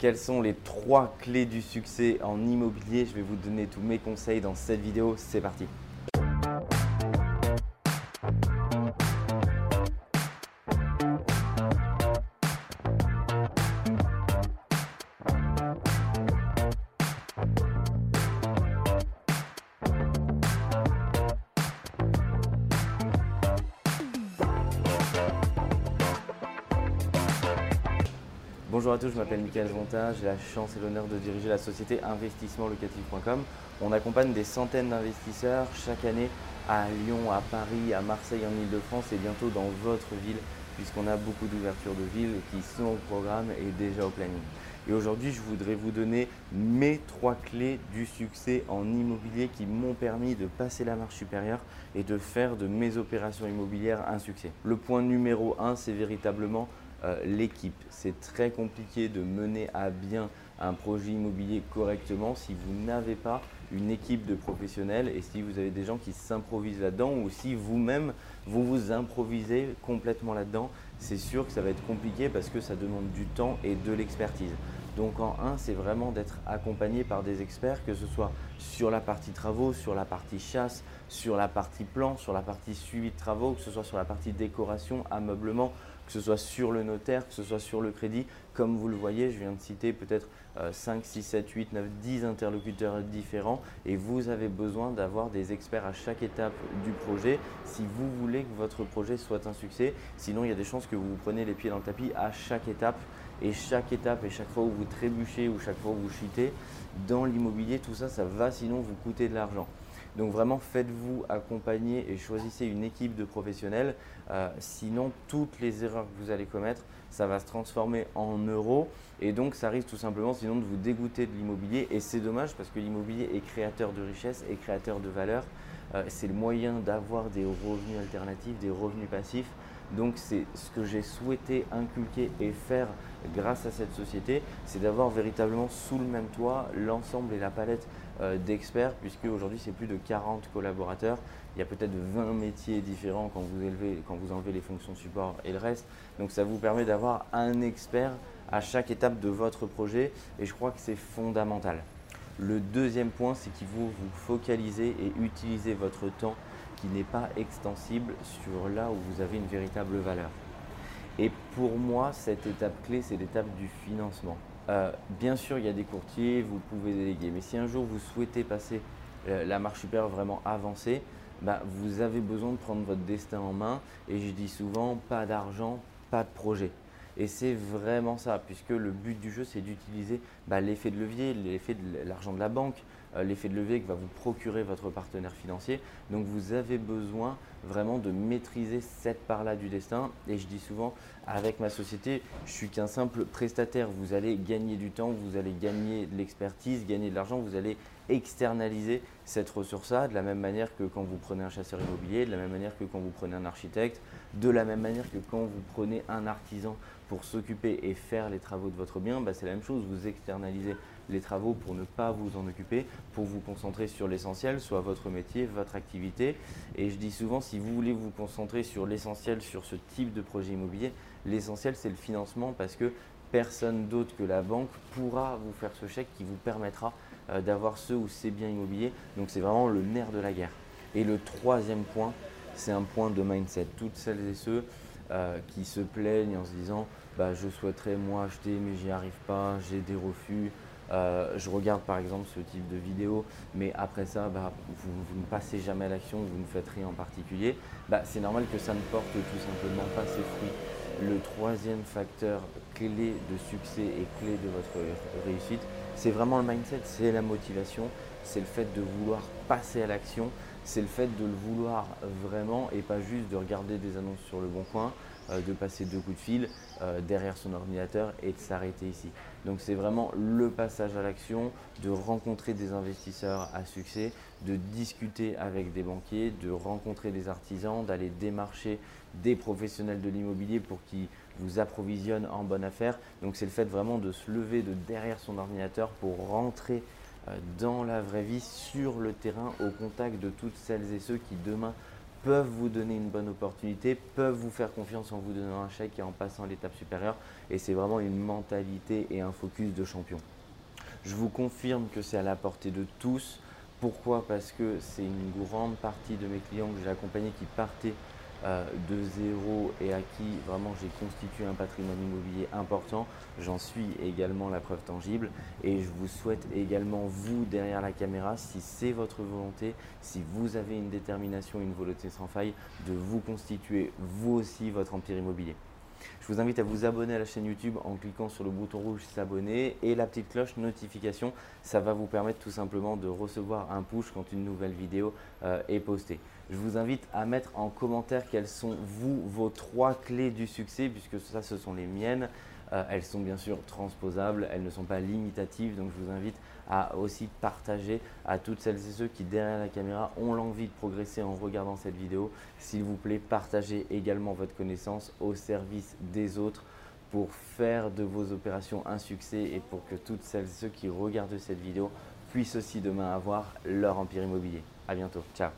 Quelles sont les trois clés du succès en immobilier Je vais vous donner tous mes conseils dans cette vidéo. C'est parti. Bonjour à tous, je m'appelle Michael Zonta, j'ai la chance et l'honneur de diriger la société investissementlocatif.com. On accompagne des centaines d'investisseurs chaque année à Lyon, à Paris, à Marseille, en Ile-de-France et bientôt dans votre ville, puisqu'on a beaucoup d'ouvertures de villes qui sont au programme et déjà au planning. Et aujourd'hui, je voudrais vous donner mes trois clés du succès en immobilier qui m'ont permis de passer la marche supérieure et de faire de mes opérations immobilières un succès. Le point numéro un, c'est véritablement l'équipe. C'est très compliqué de mener à bien un projet immobilier correctement si vous n'avez pas une équipe de professionnels et si vous avez des gens qui s'improvisent là-dedans ou si vous-même vous vous improvisez complètement là-dedans, c'est sûr que ça va être compliqué parce que ça demande du temps et de l'expertise. Donc en un, c'est vraiment d'être accompagné par des experts, que ce soit sur la partie travaux, sur la partie chasse, sur la partie plan, sur la partie suivi de travaux, que ce soit sur la partie décoration, ameublement, que ce soit sur le notaire, que ce soit sur le crédit. Comme vous le voyez, je viens de citer peut-être 5, 6, 7, 8, 9, 10 interlocuteurs différents et vous avez besoin d'avoir des experts à chaque étape du projet si vous voulez que votre projet soit un succès. Sinon, il y a des chances que vous vous prenez les pieds dans le tapis à chaque étape et chaque étape et chaque fois où vous trébuchez ou chaque fois où vous chutez dans l'immobilier, tout ça, ça va sinon vous coûter de l'argent. Donc vraiment, faites-vous accompagner et choisissez une équipe de professionnels. Euh, sinon, toutes les erreurs que vous allez commettre, ça va se transformer en euros. Et donc, ça risque tout simplement sinon de vous dégoûter de l'immobilier. Et c'est dommage parce que l'immobilier est créateur de richesse et créateur de valeur. Euh, c'est le moyen d'avoir des revenus alternatifs, des revenus passifs. Donc c'est ce que j'ai souhaité inculquer et faire grâce à cette société, c'est d'avoir véritablement sous le même toit l'ensemble et la palette d'experts, puisque aujourd'hui c'est plus de 40 collaborateurs. Il y a peut-être 20 métiers différents quand vous, élevez, quand vous enlevez les fonctions support et le reste. Donc ça vous permet d'avoir un expert à chaque étape de votre projet et je crois que c'est fondamental. Le deuxième point, c'est qu'il faut vous focaliser et utiliser votre temps qui n'est pas extensible sur là où vous avez une véritable valeur. Et pour moi, cette étape clé, c'est l'étape du financement. Euh, bien sûr, il y a des courtiers, vous pouvez déléguer, mais si un jour vous souhaitez passer euh, la marche supérieure vraiment avancée, bah, vous avez besoin de prendre votre destin en main. Et je dis souvent, pas d'argent, pas de projet. Et c'est vraiment ça, puisque le but du jeu, c'est d'utiliser bah, l'effet de levier, l'effet de l'argent de la banque, l'effet de levier que va vous procurer votre partenaire financier. Donc vous avez besoin vraiment de maîtriser cette part-là du destin. Et je dis souvent, avec ma société, je suis qu'un simple prestataire. Vous allez gagner du temps, vous allez gagner de l'expertise, gagner de l'argent, vous allez externaliser cette ressource-là de la même manière que quand vous prenez un chasseur immobilier, de la même manière que quand vous prenez un architecte, de la même manière que quand vous prenez un artisan pour s'occuper et faire les travaux de votre bien, bah, c'est la même chose, vous externalisez les travaux pour ne pas vous en occuper, pour vous concentrer sur l'essentiel, soit votre métier, votre activité. Et je dis souvent, si vous voulez vous concentrer sur l'essentiel, sur ce type de projet immobilier, l'essentiel c'est le financement parce que personne d'autre que la banque pourra vous faire ce chèque qui vous permettra euh, d'avoir ce ou ces biens immobiliers. Donc c'est vraiment le nerf de la guerre. Et le troisième point, c'est un point de mindset. Toutes celles et ceux euh, qui se plaignent en se disant bah, je souhaiterais moi acheter mais j'y arrive pas, j'ai des refus, euh, je regarde par exemple ce type de vidéo, mais après ça, bah, vous, ne passez jamais à l'action, vous ne faites rien en particulier, bah, c'est normal que ça ne porte tout simplement pas ses fruits. Le troisième facteur clé de succès et clé de votre réussite, c'est vraiment le mindset, c'est la motivation, c'est le fait de vouloir passer à l'action, c'est le fait de le vouloir vraiment et pas juste de regarder des annonces sur le bon coin, de passer deux coups de fil euh, derrière son ordinateur et de s'arrêter ici. Donc c'est vraiment le passage à l'action, de rencontrer des investisseurs à succès, de discuter avec des banquiers, de rencontrer des artisans, d'aller démarcher des professionnels de l'immobilier pour qu'ils vous approvisionnent en bonne affaire. Donc c'est le fait vraiment de se lever de derrière son ordinateur pour rentrer euh, dans la vraie vie, sur le terrain, au contact de toutes celles et ceux qui demain peuvent vous donner une bonne opportunité, peuvent vous faire confiance en vous donnant un chèque et en passant à l'étape supérieure. Et c'est vraiment une mentalité et un focus de champion. Je vous confirme que c'est à la portée de tous. Pourquoi? Parce que c'est une grande partie de mes clients que j'ai accompagnés qui partaient de zéro et à qui vraiment j'ai constitué un patrimoine immobilier important. J'en suis également la preuve tangible et je vous souhaite également, vous derrière la caméra, si c'est votre volonté, si vous avez une détermination, une volonté sans faille, de vous constituer vous aussi votre empire immobilier. Je vous invite à vous abonner à la chaîne YouTube en cliquant sur le bouton rouge s'abonner et la petite cloche notification. Ça va vous permettre tout simplement de recevoir un push quand une nouvelle vidéo euh, est postée. Je vous invite à mettre en commentaire quelles sont vous vos trois clés du succès puisque ça ce sont les miennes. Euh, elles sont bien sûr transposables, elles ne sont pas limitatives, donc je vous invite à aussi partager à toutes celles et ceux qui derrière la caméra ont l'envie de progresser en regardant cette vidéo. S'il vous plaît, partagez également votre connaissance au service des autres pour faire de vos opérations un succès et pour que toutes celles et ceux qui regardent cette vidéo puissent aussi demain avoir leur empire immobilier. À bientôt. Ciao